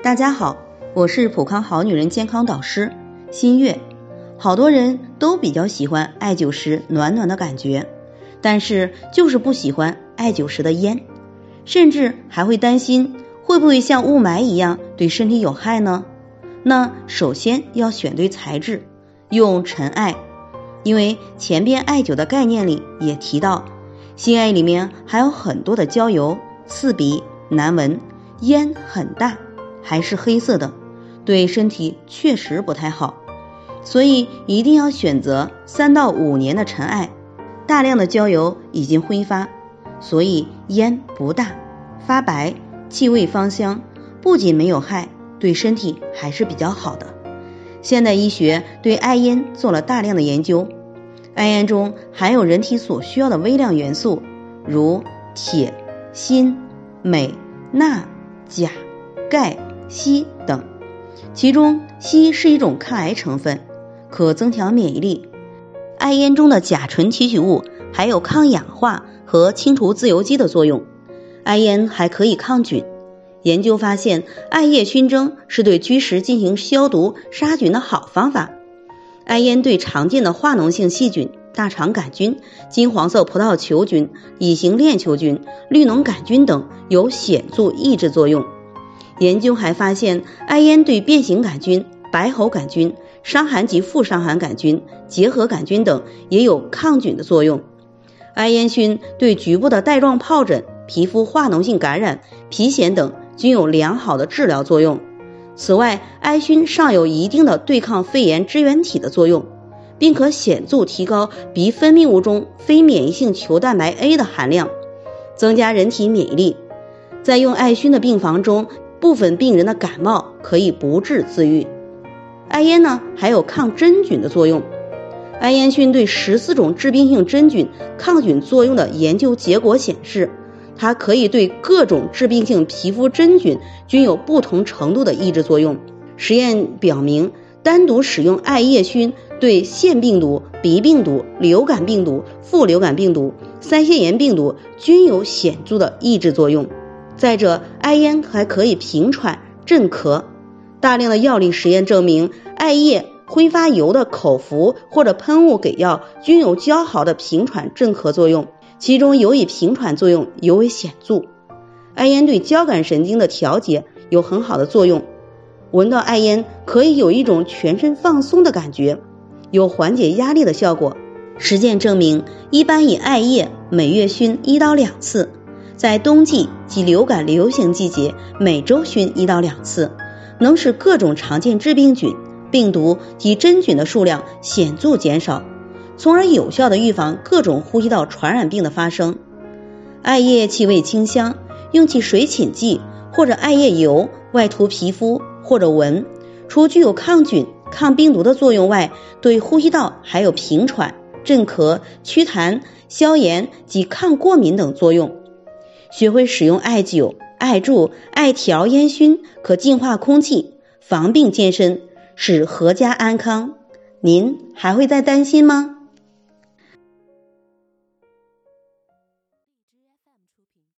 大家好，我是普康好女人健康导师新月。好多人都比较喜欢艾灸时暖暖的感觉，但是就是不喜欢艾灸时的烟，甚至还会担心会不会像雾霾一样对身体有害呢？那首先要选对材质，用陈艾，因为前边艾灸的概念里也提到，新艾里面含有很多的焦油，刺鼻难闻，烟很大。还是黑色的，对身体确实不太好，所以一定要选择三到五年的陈艾。大量的焦油已经挥发，所以烟不大，发白，气味芳香，不仅没有害，对身体还是比较好的。现代医学对艾烟做了大量的研究，艾烟中含有人体所需要的微量元素，如铁、锌、镁、钠、钾、钙。硒等，其中硒是一种抗癌成分，可增强免疫力。艾烟中的甲醇提取物还有抗氧化和清除自由基的作用。艾烟还可以抗菌。研究发现，艾叶熏蒸是对居室进行消毒杀菌的好方法。艾烟对常见的化脓性细菌、大肠杆菌、金黄色葡萄球菌、乙型链球菌、绿脓杆菌等有显著抑制作用。研究还发现，艾烟对变形杆菌、白喉杆菌、伤寒及副伤寒杆菌、结核杆菌等也有抗菌的作用。艾烟熏对局部的带状疱疹、皮肤化脓性感染、皮癣等均有良好的治疗作用。此外，艾熏尚有一定的对抗肺炎支原体的作用，并可显著提高鼻分泌物中非免疫性球蛋白 A 的含量，增加人体免疫力。在用艾熏的病房中。部分病人的感冒可以不治自愈。艾烟呢还有抗真菌的作用。艾烟熏对十四种致病性真菌抗菌作用的研究结果显示，它可以对各种致病性皮肤真菌均有不同程度的抑制作用。实验表明，单独使用艾叶熏对腺病毒、鼻病毒、流感病毒、副流感病毒、腮腺炎病毒均有显著的抑制作用。再者，艾烟还可以平喘镇咳。大量的药理实验证明，艾叶挥发油的口服或者喷雾给药均有较好的平喘镇咳作用，其中尤以平喘作用尤为显著。艾烟对交感神经的调节有很好的作用，闻到艾烟可以有一种全身放松的感觉，有缓解压力的效果。实践证明，一般以艾叶每月熏一到两次。在冬季及流感流行季节，每周熏一到两次，能使各种常见致病菌、病毒及真菌的数量显著减少，从而有效的预防各种呼吸道传染病的发生。艾叶气味清香，用其水浸剂或者艾叶油外涂皮肤或者闻，除具有抗菌、抗病毒的作用外，对呼吸道还有平喘、镇咳、祛痰、消炎及抗过敏等作用。学会使用艾灸、艾柱、艾条烟熏，可净化空气，防病健身，使阖家安康。您还会再担心吗？